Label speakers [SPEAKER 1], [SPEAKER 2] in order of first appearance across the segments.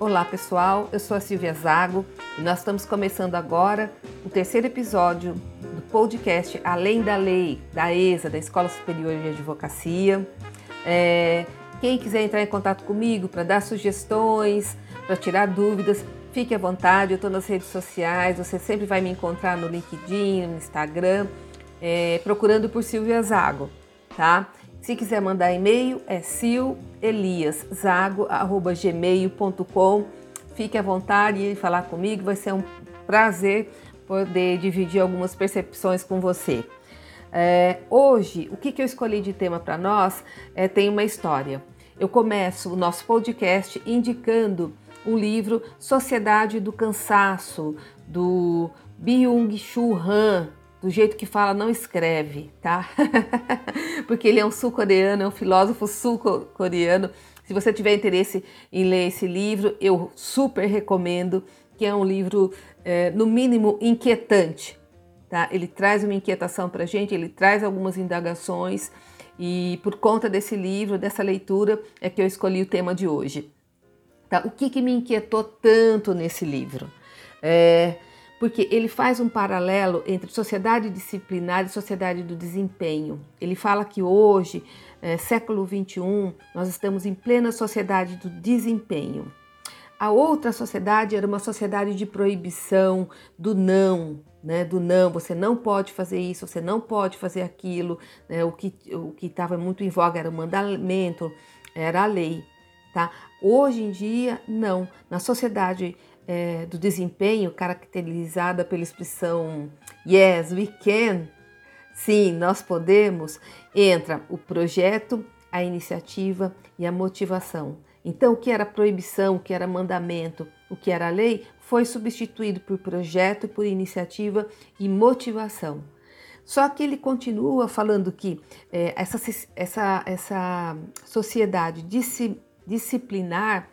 [SPEAKER 1] Olá pessoal, eu sou a Silvia Zago e nós estamos começando agora o terceiro episódio do podcast Além da Lei, da ESA, da Escola Superior de Advocacia. É, quem quiser entrar em contato comigo para dar sugestões, para tirar dúvidas, fique à vontade, eu estou nas redes sociais, você sempre vai me encontrar no LinkedIn, no Instagram, é, procurando por Silvia Zago, tá? Se quiser mandar e-mail, é sileliaszago.gmail.com. Fique à vontade em falar comigo, vai ser um prazer poder dividir algumas percepções com você. É, hoje, o que, que eu escolhi de tema para nós é, tem uma história. Eu começo o nosso podcast indicando o livro Sociedade do Cansaço, do Byung-Chul Han, do jeito que fala, não escreve, tá? Porque ele é um sul-coreano, é um filósofo sul-coreano. Se você tiver interesse em ler esse livro, eu super recomendo, que é um livro, é, no mínimo, inquietante. Tá? Ele traz uma inquietação para a gente, ele traz algumas indagações, e por conta desse livro, dessa leitura, é que eu escolhi o tema de hoje. Tá? O que, que me inquietou tanto nesse livro? É, porque ele faz um paralelo entre sociedade disciplinar e sociedade do desempenho. Ele fala que hoje, é, século 21, nós estamos em plena sociedade do desempenho. A outra sociedade era uma sociedade de proibição, do não, né, do não, você não pode fazer isso, você não pode fazer aquilo. Né, o que o estava muito em voga era o mandamento, era a lei. Tá? Hoje em dia, não. Na sociedade é, do desempenho, caracterizada pela expressão Yes, we can, sim, nós podemos, entra o projeto, a iniciativa e a motivação. Então, o que era proibição, o que era mandamento, o que era lei, foi substituído por projeto, por iniciativa e motivação. Só que ele continua falando que é, essa, essa, essa sociedade disciplinar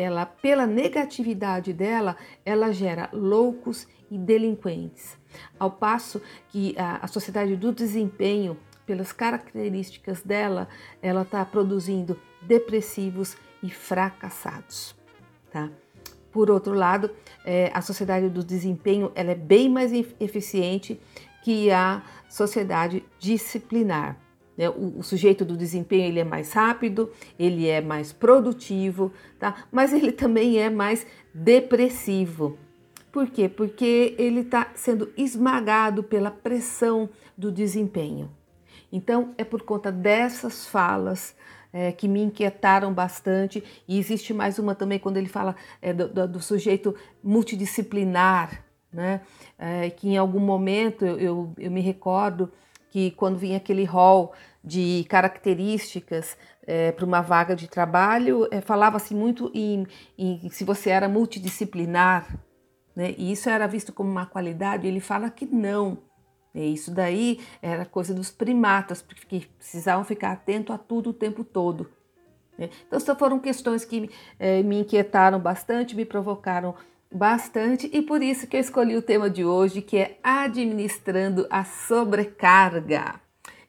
[SPEAKER 1] ela pela negatividade dela, ela gera loucos e delinquentes. Ao passo que a, a sociedade do desempenho, pelas características dela, ela está produzindo depressivos e fracassados, tá? Por outro lado, é, a sociedade do desempenho ela é bem mais eficiente que a sociedade disciplinar. Né? O, o, sujeito do desempenho ele é mais rápido, ele é mais produtivo, tá? mas ele também é mais depressivo. Por quê? Porque ele está sendo esmagado pela pressão do desempenho. Então, é por conta dessas falas é, que me inquietaram bastante, e existe mais uma também quando ele fala é, do, do, do, sujeito multidisciplinar, né? É, que em algum momento eu, eu, eu me recordo que quando vinha aquele hall de características é, para uma vaga de trabalho, é, falava-se muito em, em, se você era multidisciplinar, né? e isso era visto como uma qualidade, ele fala que não. E isso daí era coisa dos primatas, porque precisavam ficar atento a tudo o tempo todo. Né? Então, foram questões que é, me inquietaram bastante, me provocaram bastante, e por isso que eu escolhi o tema de hoje, que é administrando a sobrecarga.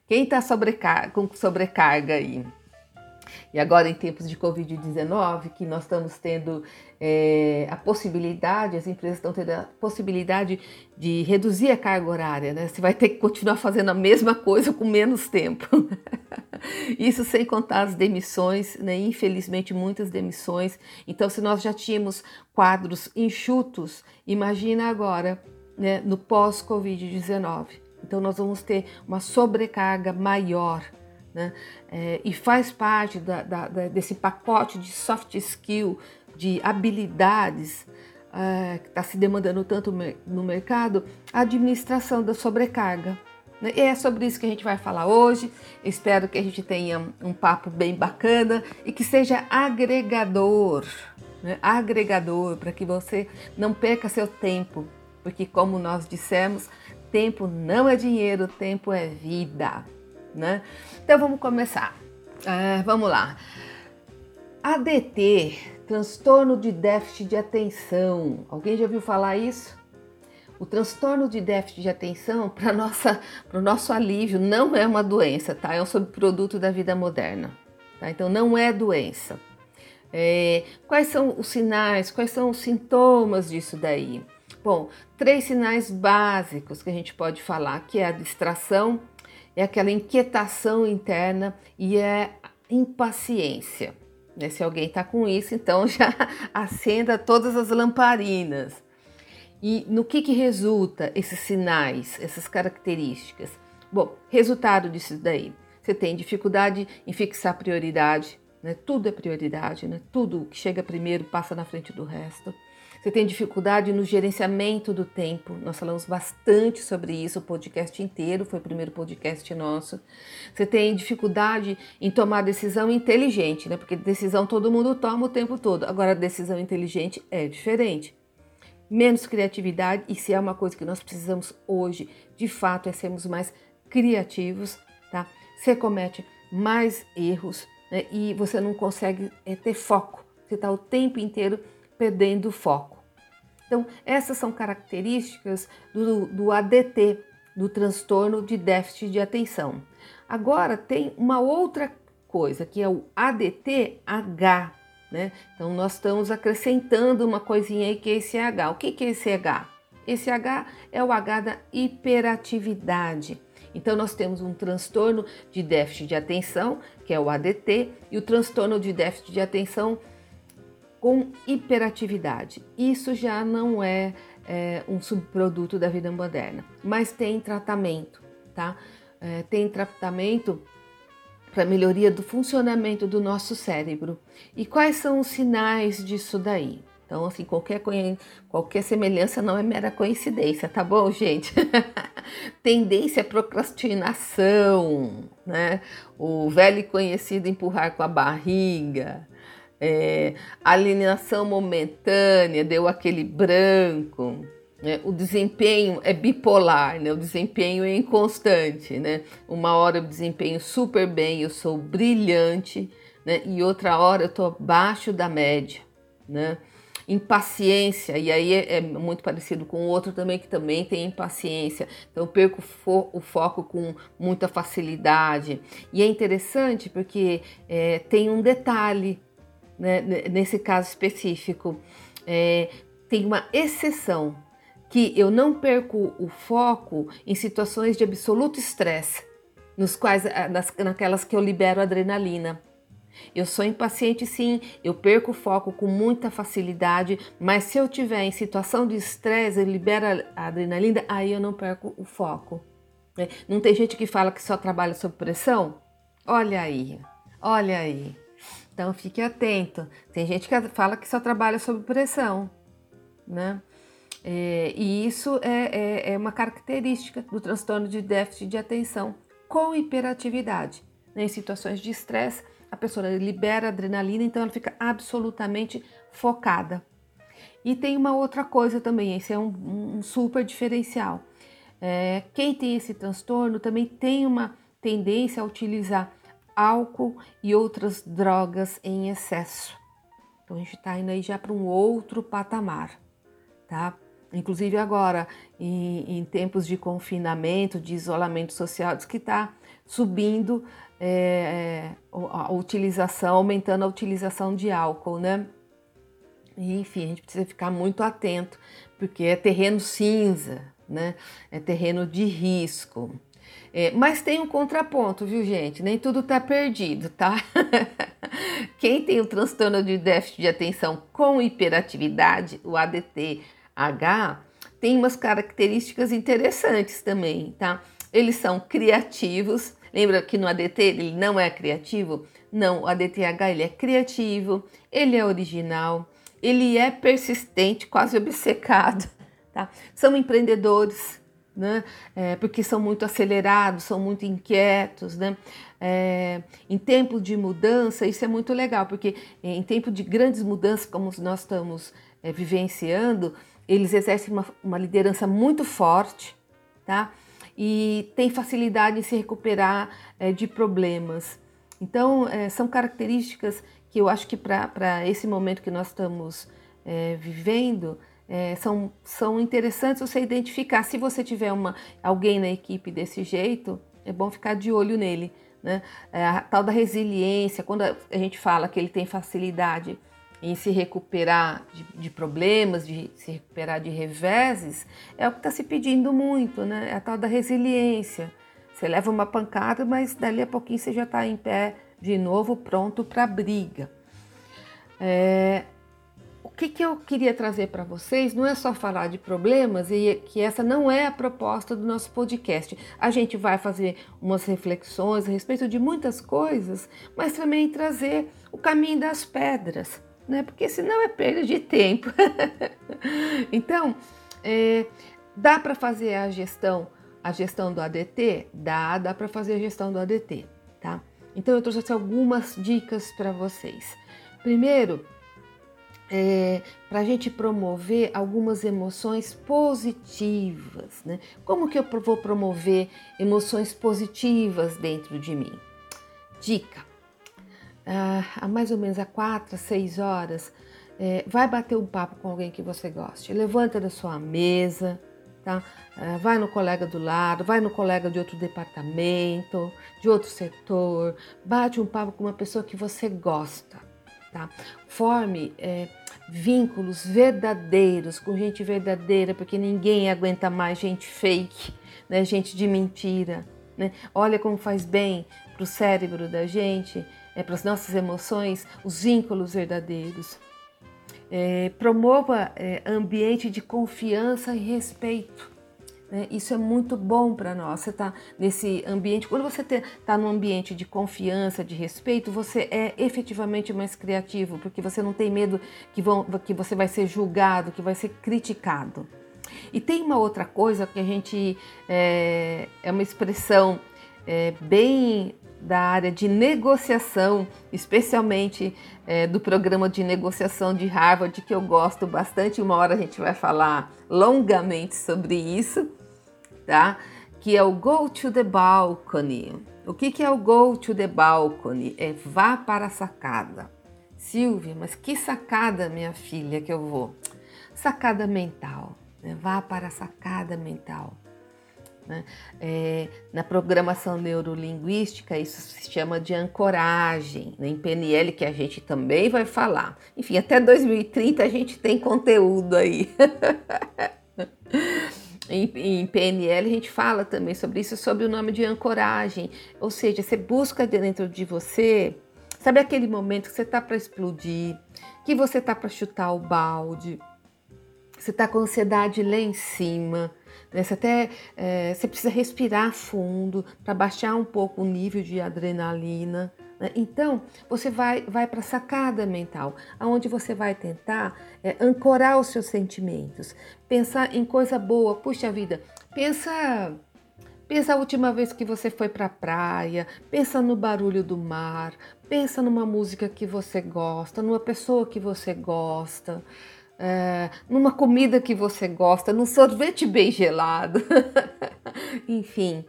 [SPEAKER 1] Quem está sobrecar com sobrecarga aí? E agora, em tempos de Covid-19, que nós estamos tendo é, a possibilidade, as empresas estão tendo a possibilidade de reduzir a carga horária, né? Você vai ter que continuar fazendo a mesma coisa com menos tempo. Isso sem contar as demissões, né? Infelizmente, muitas demissões. Então, se nós já tínhamos quadros enxutos, imagina agora, né, no pós-Covid-19. Então, nós vamos ter uma sobrecarga maior né? É, e faz parte da, da, da, desse pacote de soft skill, de habilidades é, que está se demandando tanto no mercado, a administração da sobrecarga. Né? E é sobre isso que a gente vai falar hoje. Espero que a gente tenha um papo bem bacana e que seja agregador, né? agregador, para que você não perca seu tempo, porque como nós dissemos, tempo não é dinheiro, tempo é vida né? Então vamos começar. É, vamos lá. ADT, transtorno de déficit de atenção. Alguém já ouviu falar isso? O transtorno de déficit de atenção, para o nosso alívio, não é uma doença, tá? É um subproduto da vida moderna. Tá? Então não é doença. É, quais são os sinais, quais são os sintomas disso daí? Bom, três sinais básicos que a gente pode falar, que é a distração, é aquela inquietação interna e é impaciência. Né? Se alguém está com isso, então já acenda todas as lamparinas. E no que, que resulta esses sinais, essas características? Bom, resultado disso daí. Você tem dificuldade em fixar prioridade, né? tudo é prioridade, né? tudo que chega primeiro passa na frente do resto. Você tem dificuldade no gerenciamento do tempo. Nós falamos bastante sobre isso, o podcast inteiro foi o primeiro podcast nosso. Você tem dificuldade em tomar decisão inteligente, né? Porque decisão todo mundo toma o tempo todo. Agora, decisão inteligente é diferente. Menos criatividade, e se é uma coisa que nós precisamos hoje, de fato, é sermos mais criativos, tá? Você comete mais erros né? e você não consegue é, ter foco. Você está o tempo inteiro perdendo foco. Então, essas são características do, do ADT, do transtorno de déficit de atenção. Agora, tem uma outra coisa, que é o ADTH, né? Então, nós estamos acrescentando uma coisinha aí que é esse H. O que, é esse H? Esse H é o H da hiperatividade. Então, nós temos um transtorno de déficit de atenção, que é o ADT, e o transtorno de déficit de atenção com hiperatividade. Isso já não é, é um subproduto da vida moderna, mas tem tratamento, tá? É, tem tratamento para melhoria do funcionamento do nosso cérebro. E quais são os sinais disso daí? Então, assim, qualquer, qualquer semelhança não é mera coincidência, tá bom, gente? Tendência à procrastinação, né? O velho conhecido empurrar com a barriga, é, alienação momentânea, deu aquele branco, né? o desempenho é bipolar, né? o desempenho é inconstante. Né? Uma hora eu desempenho super bem, eu sou brilhante, né? e outra hora eu estou abaixo da média. Né? Impaciência, e aí é, é, muito parecido com o outro também, que também tem impaciência. Então eu perco fo o foco com muita facilidade. E é interessante porque é, tem um detalhe né, nesse caso específico, é, tem uma exceção que eu não perco o foco em situações de absoluto estresse, nos quais nas, naquelas que eu libero adrenalina. Eu sou impaciente sim, eu perco o foco com muita facilidade, mas se eu tiver em situação de estresse, eu libero a adrenalina, aí eu não perco o foco. Né? Não tem gente que fala que só trabalha sob pressão? Olha aí, olha aí. Então fique atento. Tem gente que fala que só trabalha sob pressão, né? É, e isso é, é, é, uma característica do transtorno de déficit de atenção com hiperatividade. Né? Em situações de estresse, a pessoa libera adrenalina, então ela fica absolutamente focada. E tem uma outra coisa também, esse é um, um super diferencial. É, quem tem esse transtorno também tem uma tendência a utilizar álcool e outras drogas em excesso. Então a gente está indo aí já para um outro patamar, tá? Inclusive agora, em, em, tempos de confinamento, de isolamento social, diz que está subindo é, a utilização, aumentando a utilização de álcool, né? Enfim, a gente precisa ficar muito atento, porque é terreno cinza, né? É terreno de risco. É, mas tem um contraponto, viu, gente? Nem tudo tá perdido, tá? Quem tem o transtorno de déficit de atenção com hiperatividade, o ADTH, tem umas características interessantes também, tá? Eles são criativos. Lembra que no ADT ele não é criativo? Não, o ADTH ele é criativo, ele é original, ele é persistente, quase obcecado, tá? São empreendedores, né? É, porque são muito acelerados, são muito inquietos, né? É, em tempo de mudança, isso é muito legal, porque em tempo de grandes mudanças, como nós estamos é, vivenciando, eles exercem uma, uma, liderança muito forte, tá? E tem facilidade em se recuperar é, de problemas. Então, é, são características que eu acho que para esse momento que nós estamos é, vivendo, é, são, são interessantes você identificar. Se você tiver uma, alguém na equipe desse jeito, é bom ficar de olho nele, né? É a tal da resiliência, quando a gente fala que ele tem facilidade em se recuperar de, de problemas, de se recuperar de reveses, é o que está se pedindo muito, né? É a tal da resiliência. Você leva uma pancada, mas dali a pouquinho você já está em pé de novo, pronto para a briga. É, o que, que eu queria trazer para vocês não é só falar de problemas e que essa não é a proposta do nosso podcast. A gente vai fazer umas reflexões a respeito de muitas coisas, mas também trazer o caminho das pedras, né? Porque senão é perda de tempo. então, é, dá para fazer a gestão, a gestão do ADT? Dá, dá para fazer a gestão do ADT, tá? Então eu trouxe algumas dicas para vocês. Primeiro, é, para a gente promover algumas emoções positivas. Né? Como que eu vou promover emoções positivas dentro de mim? Dica: há mais ou menos há quatro, seis horas, é, vai bater um papo com alguém que você goste. Levanta da sua mesa, tá? É, vai no colega do lado, vai no colega de outro departamento, de outro setor, bate um papo com uma pessoa que você gosta, tá? Forme é, vínculos verdadeiros com gente verdadeira, porque ninguém aguenta mais gente fake, né? Gente de mentira, né? Olha como faz bem para o cérebro da gente, é, para as nossas emoções, os vínculos verdadeiros. É, promova é, ambiente de confiança e respeito. Né? Isso é muito bom para nós. Você está nesse ambiente, quando você está num ambiente de confiança, de respeito, você é efetivamente mais criativo, porque você não tem medo que, vão, que você vai ser julgado, que vai ser criticado. E tem uma outra coisa que a gente é, é uma expressão é, bem da área de negociação, especialmente é, do programa de negociação de Harvard, que eu gosto bastante. Uma hora a gente vai falar longamente sobre isso, tá? Que é o Go to the Balcony. O que, que é o Go to the Balcony? É vá para a sacada. Silvia, mas que sacada, minha filha, que eu vou? Sacada mental. Né? Vá para a sacada mental. Né? É, na programação neurolinguística, isso se chama de ancoragem, né? em PNL, que a gente também vai falar. Enfim, até 2030 a gente tem conteúdo aí. em, em, PNL a gente fala também sobre isso, sobre o nome de ancoragem, ou seja, você busca dentro de você, sabe aquele momento que você está para explodir, que você está para chutar o balde, você está com ansiedade lá em cima, né? Você até é, você precisa respirar fundo para baixar um pouco o nível de adrenalina. Né? Então, você vai, vai para a sacada mental, aonde você vai tentar é, ancorar os seus sentimentos, pensar em coisa boa. Puxa vida, pensa Pensa a última vez que você foi para a praia, pensa no barulho do mar, pensa numa música que você gosta, numa pessoa que você gosta é, numa comida que você gosta, num sorvete bem gelado. Enfim,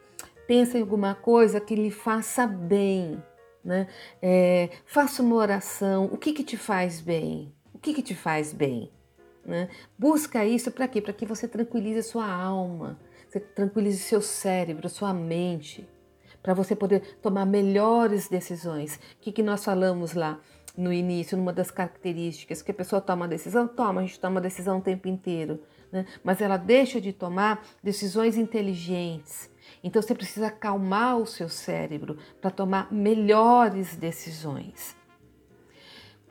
[SPEAKER 1] pensa em alguma coisa que lhe faça bem. Né? É, faça uma oração. O que, que te faz bem? O que, que te faz bem? Né? Busca isso para quê? Para que você tranquilize a sua alma, você tranquilize seu cérebro, sua mente, para você poder tomar melhores decisões. O que, que nós falamos lá? No início, numa das características, que a pessoa toma decisão, toma, a gente toma decisão o tempo inteiro, né? mas ela deixa de tomar decisões inteligentes. Então você precisa acalmar o seu cérebro para tomar melhores decisões.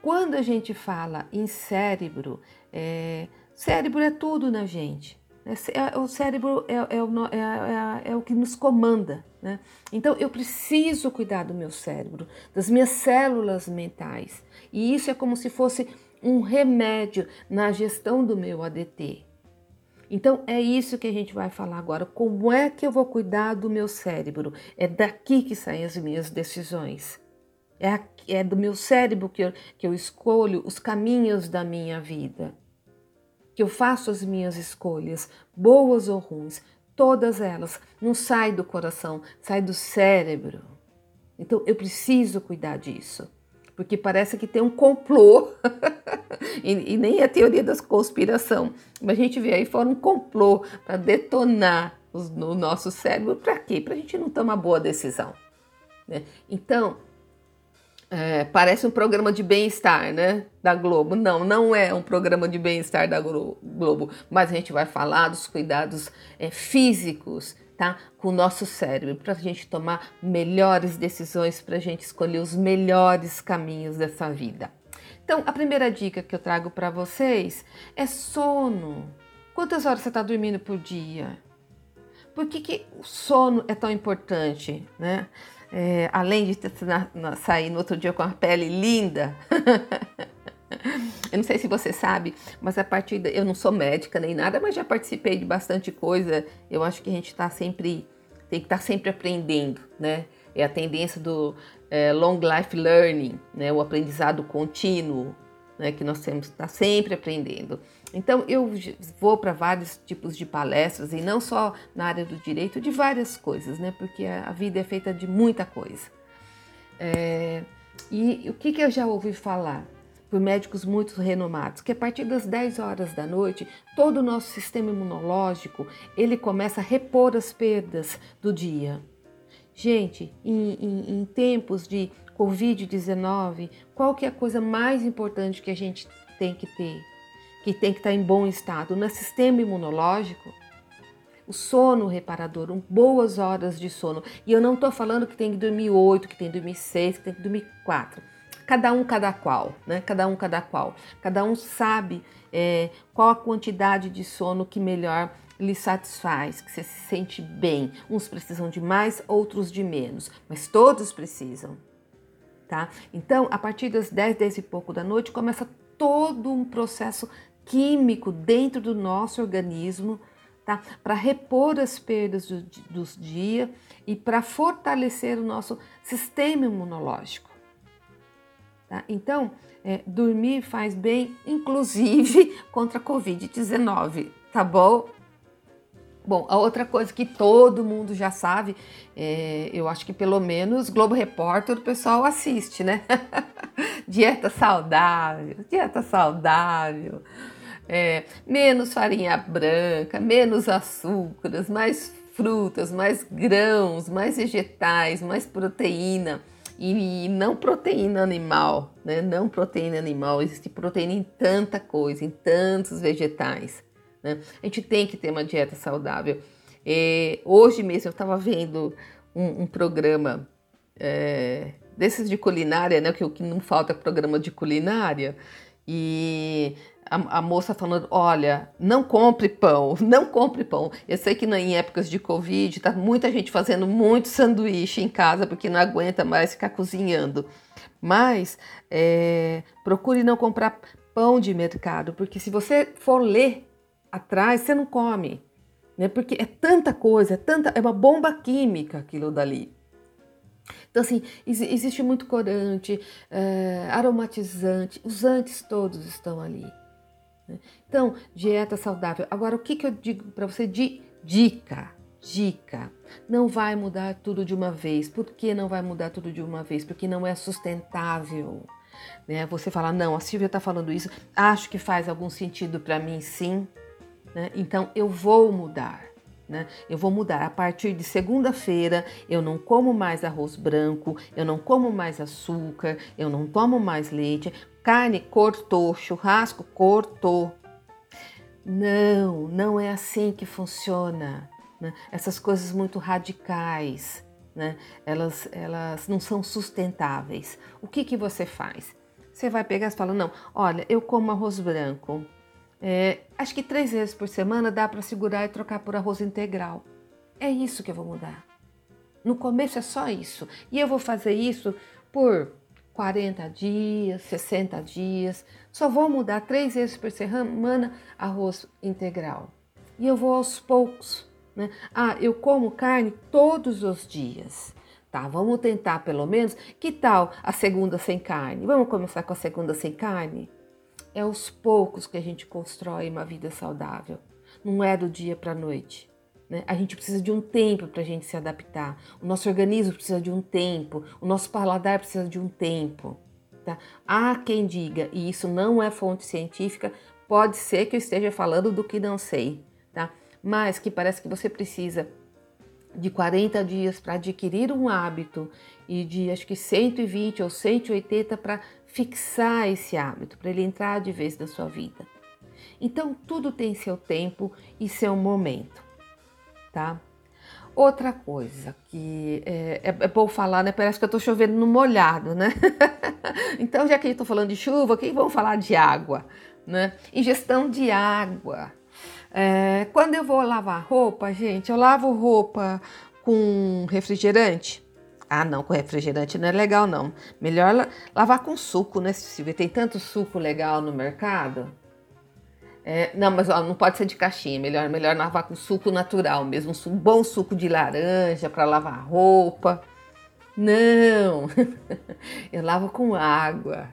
[SPEAKER 1] Quando a gente fala em cérebro, é, cérebro é tudo na gente. É, o cérebro é, é, o, é, é, é o que nos comanda. Né? Então eu preciso cuidar do meu cérebro, das minhas células mentais. E isso é como se fosse um remédio na gestão do meu ADT. Então é isso que a gente vai falar agora. Como é que eu vou cuidar do meu cérebro? É daqui que saem as minhas decisões. É, é do meu cérebro que eu, que eu escolho os caminhos da minha vida que eu faço as minhas escolhas, boas ou ruins, todas elas, não sai do coração, sai do cérebro. Então eu preciso cuidar disso, porque parece que tem um complô, e, e, nem a teoria da conspiração, mas a gente vê aí fora um complô para detonar os, no nosso cérebro, para quê? Para a gente não tomar boa decisão. Né? Então, é, parece um programa de bem-estar, né? Da Globo. Não, não é um programa de bem-estar da Globo, mas a gente vai falar dos cuidados é, físicos, tá? Com o nosso cérebro, para a gente tomar melhores decisões, para a gente escolher os melhores caminhos dessa vida. Então, a primeira dica que eu trago para vocês é sono. Quantas horas você está dormindo por dia? Por que, que o sono é tão importante, né? É, além de sair no outro dia com a pele linda, eu não sei se você sabe, mas a partir da, eu não sou médica nem nada, mas já participei de bastante coisa. Eu acho que a gente está sempre tem que estar tá sempre aprendendo, né? É a tendência do é, long life learning, né? O aprendizado contínuo, né? Que nós temos que estar tá sempre aprendendo. Então, eu vou para vários tipos de palestras, e não só na área do direito, de várias coisas, né? Porque a vida é feita de muita coisa. É, e o que, que eu já ouvi falar? por médicos muito renomados, que a partir das 10 horas da noite, todo o nosso sistema imunológico, ele começa a repor as perdas do dia. Gente, em, em, em tempos de Covid-19, qual que é a coisa mais importante que a gente tem que ter? Que tem que estar em bom estado no sistema imunológico, o sono reparador, um, boas horas de sono. E eu não estou falando que tem que dormir 8, que tem que dormir 6, que tem que dormir 4. Cada um, cada qual, né? Cada um, cada qual. Cada um sabe é, qual a quantidade de sono que melhor lhe satisfaz, que você se sente bem. Uns precisam de mais, outros de menos, mas todos precisam. Tá? Então, a partir das 10, 10 e pouco da noite, começa todo um processo químico dentro do nosso organismo, tá? Para repor as perdas do, dos dias e para fortalecer o nosso sistema imunológico. Tá? Então, é, dormir faz bem, inclusive contra a Covid-19, tá bom? Bom, a outra coisa que todo mundo já sabe, é, eu acho que pelo menos Globo Repórter o pessoal assiste, né? dieta saudável, dieta saudável é, menos farinha branca, menos açúcares, mais frutas, mais grãos, mais vegetais, mais proteína e, não proteína animal, né? Não proteína animal, existe proteína em tanta coisa, em tantos vegetais. Né? A gente tem que ter uma dieta saudável. É, hoje mesmo eu estava vendo um, um programa é, desses de culinária, né? Que o que não falta é programa de culinária. E a, a, moça falando: olha, não compre pão, não compre pão. Eu sei que em épocas de Covid tá muita gente fazendo muito sanduíche em casa porque não aguenta mais ficar cozinhando. Mas é, procure não comprar pão de mercado, porque se você for ler atrás, você não come. Né? Porque é tanta coisa, é, tanta, é uma bomba química aquilo dali. Então, assim, existe muito corante, é, aromatizante, os antes todos estão ali. Né? Então, dieta saudável. Agora, o que, que eu digo para você de dica? Dica: não vai mudar tudo de uma vez. Por que não vai mudar tudo de uma vez? Porque não é sustentável. Né? Você fala, não, a Silvia está falando isso, acho que faz algum sentido para mim, sim. Né? Então eu vou mudar. Né? Eu vou mudar. A partir de segunda-feira, eu não como mais arroz branco, eu não como mais açúcar, eu não tomo mais leite. Carne cortou, churrasco cortou. Não, não é assim que funciona. Né? Essas coisas muito radicais, né? elas, elas não são sustentáveis. O que, que você faz? Você vai pegar e fala, não, olha, eu como arroz branco. É, acho que três vezes por semana dá para segurar e trocar por arroz integral. É isso que eu vou mudar. No começo é só isso. E eu vou fazer isso por 40 dias, 60 dias. Só vou mudar três vezes por semana arroz integral. E eu vou aos poucos. Né? Ah, eu como carne todos os dias. Tá, vamos tentar pelo menos. Que tal a segunda sem carne? Vamos começar com a segunda sem carne? É aos poucos que a gente constrói uma vida saudável. Não é do dia para a noite. Né? A gente precisa de um tempo para a gente se adaptar. O nosso organismo precisa de um tempo. O nosso paladar precisa de um tempo. Tá? Há quem diga, e isso não é fonte científica, pode ser que eu esteja falando do que não sei, tá? mas que parece que você precisa de 40 dias para adquirir um hábito e de acho que 120 ou 180 para fixar esse hábito, para ele entrar de vez na sua vida. Então tudo tem seu tempo e seu momento, tá? Outra coisa que é, é, é bom falar, né? Parece que eu estou chovendo no molhado, né? então, já que estou falando de chuva, aqui vamos falar de água, né? Ingestão de água. É, quando eu vou lavar roupa, gente, eu lavo roupa com refrigerante. Ah, não, com refrigerante não é legal, não. Melhor lavar com suco, né, Silvia? Tem tanto suco legal no mercado. É, não, mas ó, não pode ser de caixinha, melhor, melhor lavar com suco natural mesmo, um bom suco de laranja para lavar roupa. Não, eu lavo com água,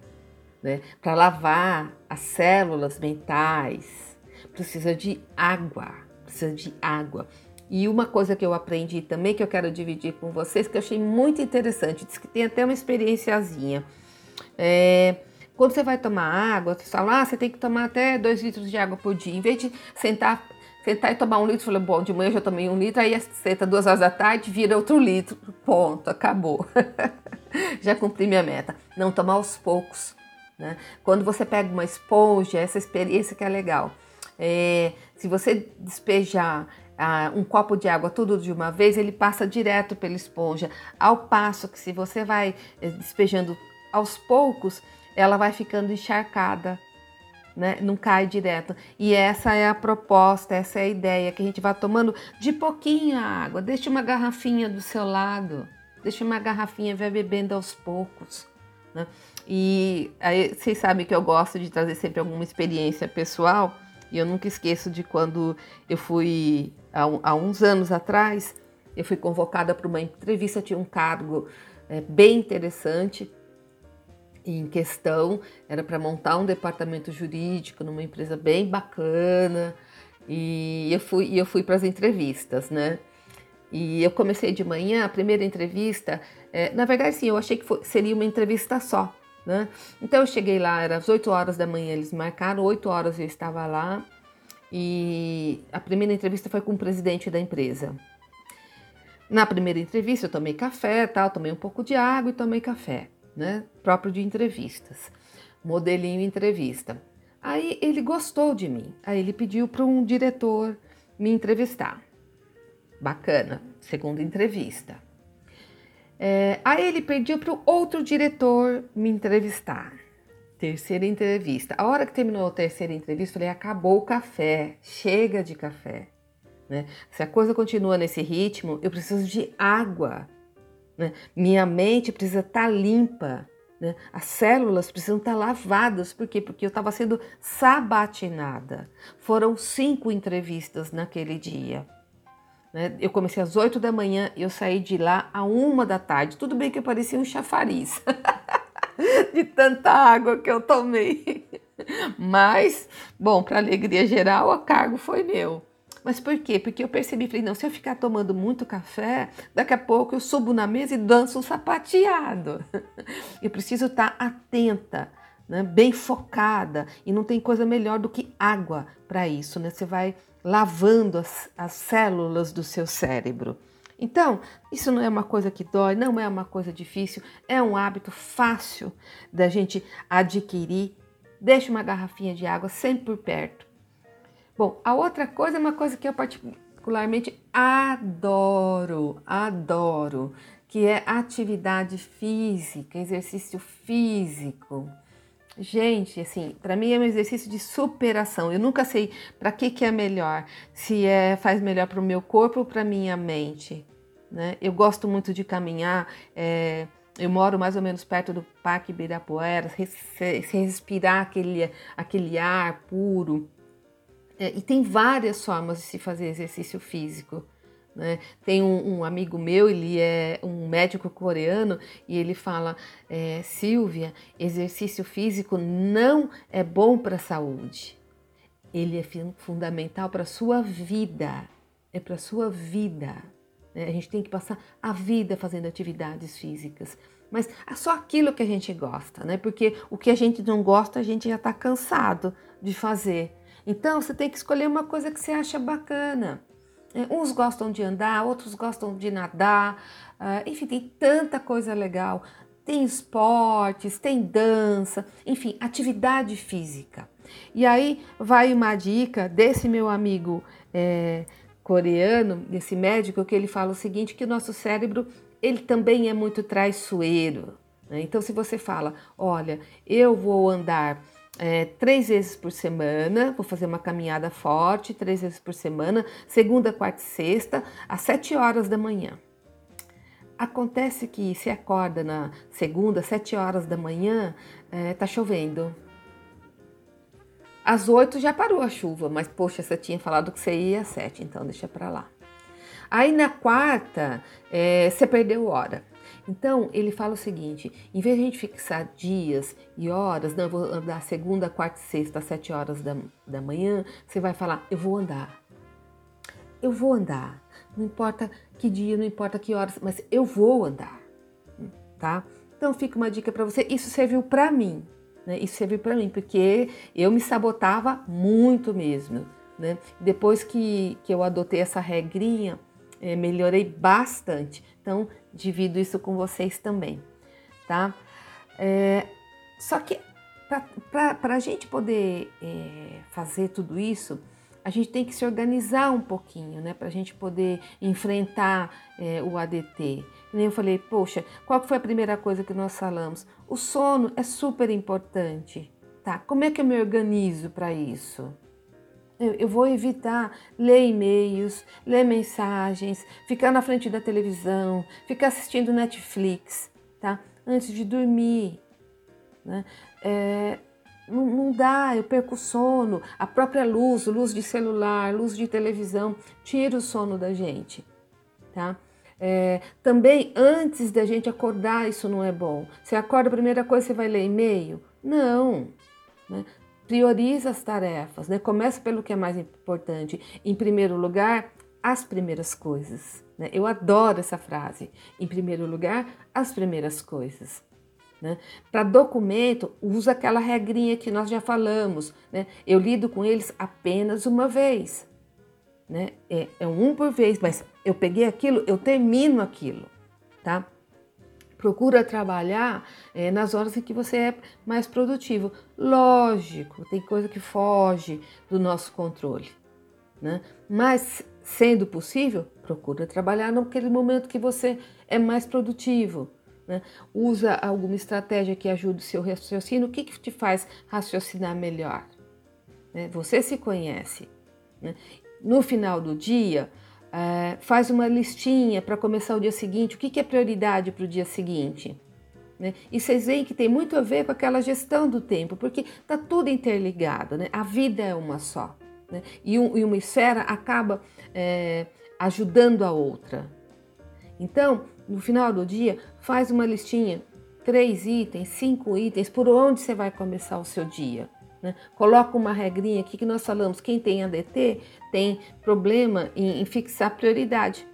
[SPEAKER 1] né? Para lavar as células mentais, precisa de água, precisa de água. E uma coisa que eu aprendi também, que eu quero dividir com vocês, que eu achei muito interessante, diz que tem até uma experienciazinha. É, quando você vai tomar água, você fala, ah, você tem que tomar até 2 litros de água por dia. Em vez de sentar, sentar e tomar um litro, falei, bom, de manhã eu já tomei um litro, aí senta duas horas da tarde, vira outro litro. Ponto, acabou. já cumpri minha meta. Não tomar aos poucos. Né? Quando você pega uma esponja, essa experiência que é legal. É, se você despejar ah, um copo de água tudo de uma vez, ele passa direto pela esponja. Ao passo que se você vai eh, despejando aos poucos, ela vai ficando encharcada, né? Não cai direto. E essa é a proposta, essa é a ideia, que a gente vai tomando de pouquinho a água. Deixe uma garrafinha do seu lado, deixe uma garrafinha, vai bebendo aos poucos. Né? E aí, vocês sabem que eu gosto de trazer sempre alguma experiência pessoal. E eu nunca esqueço de quando eu fui, há, há uns anos atrás, eu fui convocada para uma entrevista, tinha um cargo é, bem interessante em questão, era para montar um departamento jurídico numa empresa bem bacana, e eu fui, eu fui para as entrevistas, né? E eu comecei de manhã, a primeira entrevista, é, na verdade, sim, eu achei que foi, seria uma entrevista só, né? Então eu cheguei lá, era às 8 horas da manhã, eles marcaram, 8 horas eu estava lá, e a primeira entrevista foi com o presidente da empresa. Na primeira entrevista eu tomei café, tal, tomei um pouco de água e tomei café né? Próprio de entrevistas. Modelinho entrevista. Aí ele gostou de mim. Aí ele pediu para um diretor me entrevistar. Bacana, segunda entrevista. É, aí ele pediu para o outro diretor me entrevistar. Terceira entrevista. A hora que terminou a terceira entrevista, falei: acabou o café, chega de café. Né? Se a coisa continua nesse ritmo, eu preciso de água. Né? Minha mente precisa estar tá limpa. Né? As células precisam estar tá lavadas. Por quê? Porque eu estava sendo sabatinada. Foram cinco entrevistas naquele dia. Né? Eu comecei às oito da manhã e eu saí de lá a uma da tarde. Tudo bem que eu parecia um chafariz de tanta água que eu tomei. Mas, bom, para alegria geral, o cargo foi meu. Mas por quê? Porque eu percebi, falei, não, se eu ficar tomando muito café, daqui a pouco eu subo na mesa e danço um sapateado. Eu preciso estar atenta, né? bem focada, e não tem coisa melhor do que água para isso, né? Você vai lavando as, as células do seu cérebro. Então, isso não é uma coisa que dói, não é uma coisa difícil, é um hábito fácil da gente adquirir. Deixe uma garrafinha de água sempre por perto Bom, a outra coisa é uma coisa que eu particularmente adoro, adoro, que é atividade física, exercício físico. Gente, assim, para mim é um exercício de superação. Eu nunca sei para que que é melhor, se é faz melhor para o meu corpo ou para minha mente. Né? Eu gosto muito de caminhar. É, eu moro mais ou menos perto do Parque Ibirapuera, respirar aquele, aquele ar puro é, e tem várias formas de se fazer exercício físico. Né? Tem um, um, amigo meu, ele é um médico coreano, e ele fala: é, Silvia, exercício físico não é bom para a saúde. Ele é fundamental para a sua vida. É para a sua vida. Né? A gente tem que passar a vida fazendo atividades físicas. Mas é só aquilo que a gente gosta, né? Porque o que a gente não gosta, a gente já está cansado de fazer. Então você tem que escolher uma coisa que você acha bacana. É, uns gostam de andar, outros gostam de nadar, uh, enfim, tem tanta coisa legal. Tem esportes, tem dança, enfim, atividade física. E aí vai uma dica desse meu amigo é, coreano, desse médico, que ele fala o seguinte: que o nosso cérebro ele também é muito traiçoeiro. Né? Então, se você fala, olha, eu vou andar é, três vezes por semana, vou fazer uma caminhada forte, três vezes por semana, segunda, quarta e sexta, às sete horas da manhã. Acontece que se acorda na segunda, sete horas da manhã, é, tá chovendo. Às oito já parou a chuva, mas poxa, você tinha falado que você ia às sete, então deixa para lá. Aí na quarta, é, você perdeu hora. Então, ele fala o seguinte: em vez de a gente fixar dias e horas, não, eu vou andar segunda, quarta e sexta, às sete horas da, da manhã, você vai falar: eu vou andar. Eu vou andar. Não importa que dia, não importa que horas, mas eu vou andar. Tá? Então, fica uma dica para você. Isso serviu para mim. Né? Isso serviu para mim, porque eu me sabotava muito mesmo. Né? Depois que, que eu adotei essa regrinha, é, melhorei bastante. Então, divido isso com vocês também, tá? É, só que para a gente poder é, fazer tudo isso, a gente tem que se organizar um pouquinho, né? Para a gente poder enfrentar o ADT. Nem eu falei, poxa, qual foi a primeira coisa que nós falamos? O sono é super importante, tá? Como é que eu me organizo para isso? Eu, vou evitar ler e-mails, ler mensagens, ficar na frente da televisão, ficar assistindo Netflix, tá? Antes de dormir. Né? É, não, não, dá, eu perco o sono. A própria luz, luz de celular, luz de televisão, tira o sono da gente, tá? É, também antes da gente acordar, isso não é bom. Você acorda, a primeira coisa você vai ler e-mail? Não. Né? prioriza as tarefas, né? Começa pelo que é mais importante. Em primeiro lugar, as primeiras coisas. Né? Eu adoro essa frase. Em primeiro lugar, as primeiras coisas. Né? Para documento, usa aquela regrinha que nós já falamos. Né? Eu lido com eles apenas uma vez. Né? É, é um por vez, mas eu peguei aquilo, eu termino aquilo. Tá? procura trabalhar é, nas horas em que você é mais produtivo. Lógico, tem coisa que foge do nosso controle, né? Mas sendo possível, procura trabalhar naquele momento que você é mais produtivo. Né? Usa alguma estratégia que ajude o seu raciocínio. O que, que te faz raciocinar melhor? Né? Você se conhece. Né? No final do dia, é, faz uma listinha para começar o dia seguinte, o que, que é prioridade para o dia seguinte. Né? E vocês veem que tem muito a ver com aquela gestão do tempo, porque está tudo interligado, né? a vida é uma só. Né? E, um, e, uma esfera acaba é, ajudando a outra. Então, no final do dia, faz uma listinha, três itens, cinco itens, por onde você vai começar o seu dia. Né? Coloca uma regrinha aqui que nós falamos: quem tem ADT tem problema em, em fixar prioridade.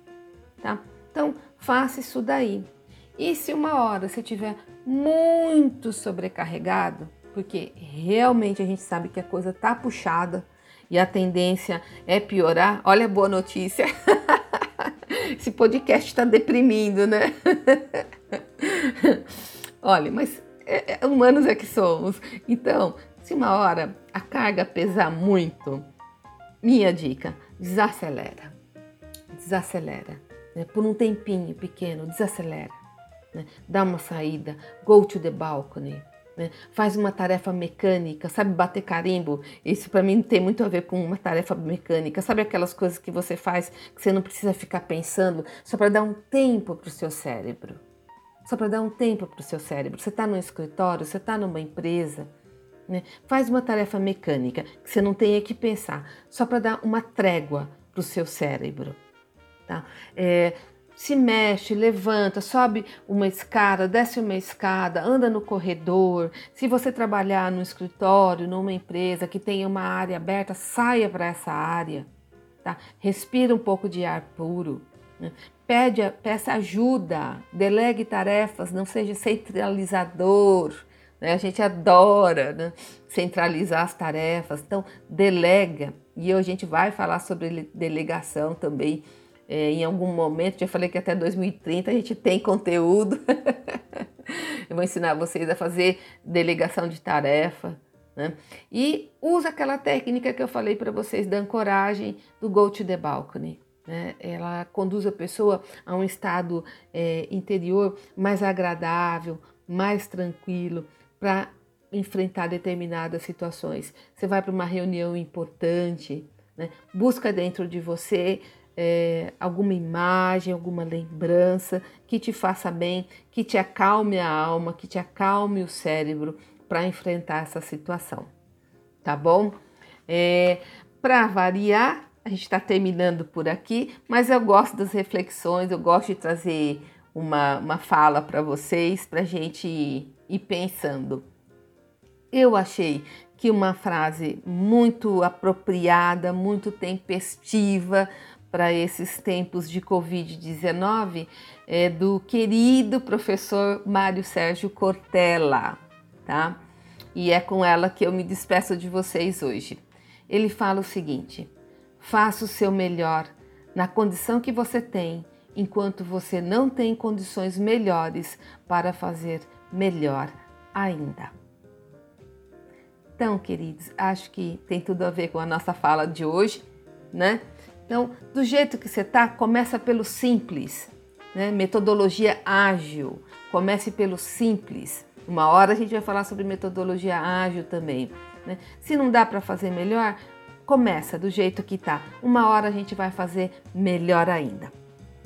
[SPEAKER 1] Tá? Então, faça isso daí. E se uma hora você tiver muito sobrecarregado, porque realmente a gente sabe que a coisa tá puxada e a tendência é piorar, olha a boa notícia. Esse podcast está deprimindo, né? olha, mas é, é, humanos é que somos. Então, se uma hora a carga pesar muito, minha dica, desacelera. Desacelera. Né? Por um tempinho pequeno, desacelera. Né? Dá uma saída, go to the balcony. Né? Faz uma tarefa mecânica, sabe bater carimbo? Isso para mim tem muito a ver com uma tarefa mecânica. Sabe aquelas coisas que você faz que você não precisa ficar pensando, só para dar um tempo para o seu cérebro. Só para dar um tempo para o seu cérebro. Você está no escritório, você está numa empresa, né? Faz uma tarefa mecânica que você não tenha que pensar, só para dar uma trégua para o seu cérebro. Tá? É, se mexe, levanta, sobe uma escada, desce uma escada, anda no corredor. Se você trabalhar no escritório, numa empresa que tenha uma área aberta, saia para essa área. Tá? Respira um pouco de ar puro. Né? Pede, peça ajuda, delegue tarefas, não seja centralizador. Né? A gente adora né? centralizar as tarefas, então delega, E a gente vai falar sobre delegação também é, em algum momento. Já falei que até 2030 a gente tem conteúdo. Eu vou ensinar vocês a fazer delegação de tarefa. Né? E usa aquela técnica que eu falei para vocês da ancoragem do Go to the Balcony. Né? Ela conduz a pessoa a um estado é, interior mais agradável, mais tranquilo, para enfrentar determinadas situações. Você vai para uma reunião importante, né? busca dentro de você é, alguma imagem, alguma lembrança que te faça bem, que te acalme a alma, que te acalme o cérebro para enfrentar essa situação. Tá bom? É, para variar, a gente está terminando por aqui, mas eu gosto das reflexões, eu gosto de trazer uma, uma fala para vocês, para a gente ir pensando. Eu achei que uma frase muito apropriada, muito tempestiva para esses tempos de Covid-19 é do querido professor Mário Sérgio Cortella, tá? E é com ela que eu me despeço de vocês hoje. Ele fala o seguinte: faça o seu melhor na condição que você tem, enquanto você não tem condições melhores para fazer melhor ainda. Então, queridos, acho que tem tudo a ver com a nossa fala de hoje, né? Então, do jeito que você está, começa pelo simples, né? Metodologia ágil, comece pelo simples. Uma hora a gente vai falar sobre metodologia ágil também. Né? Se não dá para fazer melhor, começa do jeito que tá. Uma hora a gente vai fazer melhor ainda.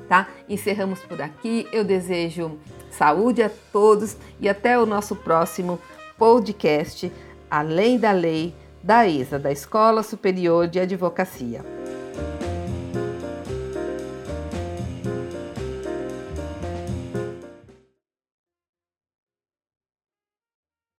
[SPEAKER 1] Tá? Encerramos por aqui. Eu desejo saúde a todos e até o nosso próximo podcast Além da Lei da ESA, da Escola Superior de Advocacia.